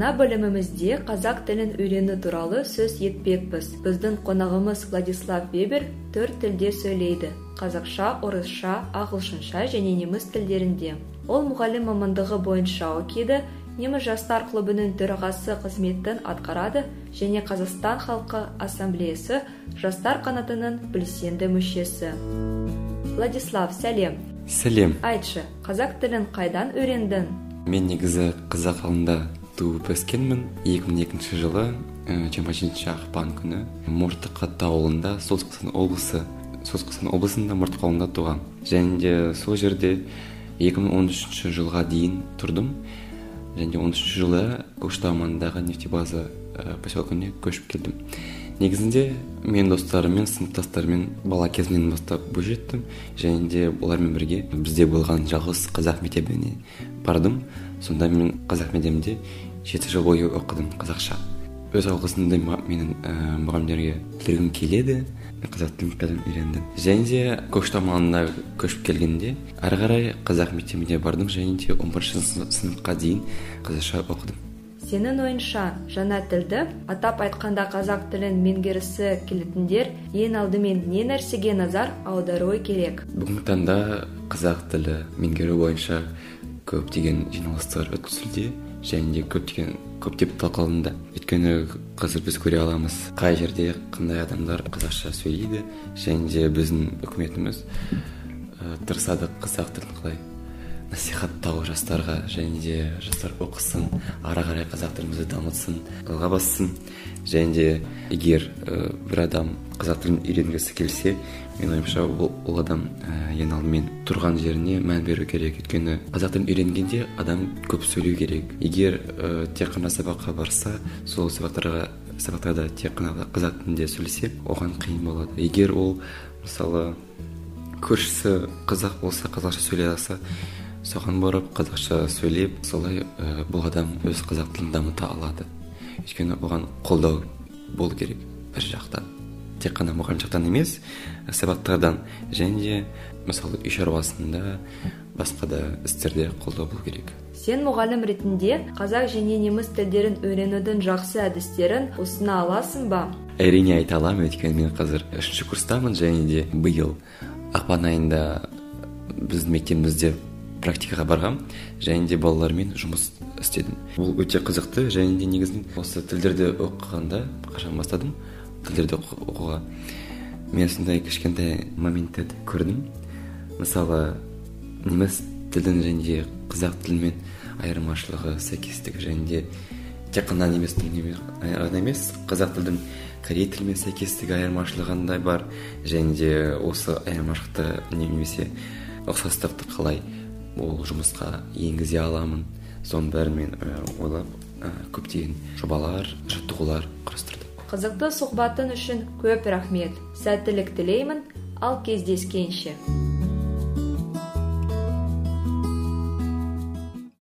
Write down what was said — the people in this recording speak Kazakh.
мына бөлімімізде қазақ тілін үйрену туралы сөз етпекпіз. Біздің қонағымыз владислав вебер төрт тілде сөйлейді. Қазақша орысша ағылшынша және неміс тілдерінде. Ол мұғалім мамандығы бойынша оқиды неміс жастар клубының төрағасы қызметін атқарады және қазақстан халқы ассамблеясы жастар қанатының белсенді мүшесі. Владислав сәлем. Сәлем. Айтшы қазақ тілін қайдан үйрендің? Мен негізі қазақ ауылында туып өскенмін 2002 жылы жиырма жетінші ақпан күні мұртықат ауылында солтүстік қазақстан облысы солтүстік қазақстан облысында мұртық ауылында туғанмын және де сол жерде 2013 жылға дейін тұрдым. Және он үшінші жылы көкшетау маңындағы нефтебаза ә, поселкіне көшіп келдім. Негізінде мен достарыммен сыныптастарыммен бала кезімнен бастап бойжеттім және де олармен бірге бізде болған жалғыз қазақ мектебіне бардым. Сонда мен қазақ мектебінде жеті жыл бойы оқыдым қазақша. Өз алғысымды менің ә, мұғалімдерге білдіргім келеді. Қазақ тілін қазір үйрендім. Және де көкшетау маңына көшіп келгенде ары қарай қазақ мектебіне бардым. Және де он бірінші сыныпқа дейін қазақша оқыдым. Сенің ойыңша жаңа тілді атап айтқанда қазақ тілін меңгерісі келетіндер ең алдымен не нәрсеге назар аударуы керек? Бүгінгі таңда қазақ тілі меңгеру бойынша көптеген жиналыстар өткізілуде және де көптеген көптеп талқылануда өйткені қазір біз көре аламыз қай жерде қандай адамдар қазақша сөйлейді және де біздің үкіметіміз ә, тырысады қазақ тілін қалай насихаттау жастарға және де жастар оқысын ары қарай қазақ тілімізді дамытсын алға бассын және де егер ә, бір адам қазақ тілін үйренгісі келсе менің ойымша ол, ол адам ә, ең алдымен тұрған жеріне мән беру керек. Өйткені қазақ тілін үйренгенде адам көп сөйлеу керек. Егер ә, тек қана сабаққа барса сол сабақтарға сабақтарда тек қана қазақ тілінде сөйлесе оған қиын болады. Егер ол мысалы көршісі қазақ болса қазақша сөйлей алса соған барып қазақша сөйлеп солай ә, бұл адам өз қазақ тілін дамыта алады. Өйткені оған қолдау болу керек бір жақтан. Тек қана мұғалім жақтан емес сабақтардан және де мысалы үй шаруасында басқа да істерде қолдау болу керек. Сен мұғалім ретінде қазақ және неміс тілдерін үйренудің жақсы әдістерін ұсына аласың ба? Әрине айта аламын өйткені мен қазір үшінші курстамын және де биыл ақпан айында біздің мектебімізде практикаға барғам және де балалармен жұмыс істедім. Бұл өте қызықты және де негізінен осы тілдерді оқығанда қашан бастадым? Тілдерді оқуға мен сондай кішкентай моменттерді көрдім. Мысалы неміс тілдің және де қазақ тілімен айырмашылығы сәйкестігі және де тек қана ғана емес қазақ тілдің корей тілімен сәйкестігі айырмашылығы қандай бар және де осы айырмашылықты немесе ұқсастықты қалай ол жұмысқа енгізе аламын. Соның бәрін мен ойлап көптеген жобалар жаттығулар құрастырдым қызықты сұхбатың үшін көп рахмет. Сәттілік тілеймін. Ал кездескенше.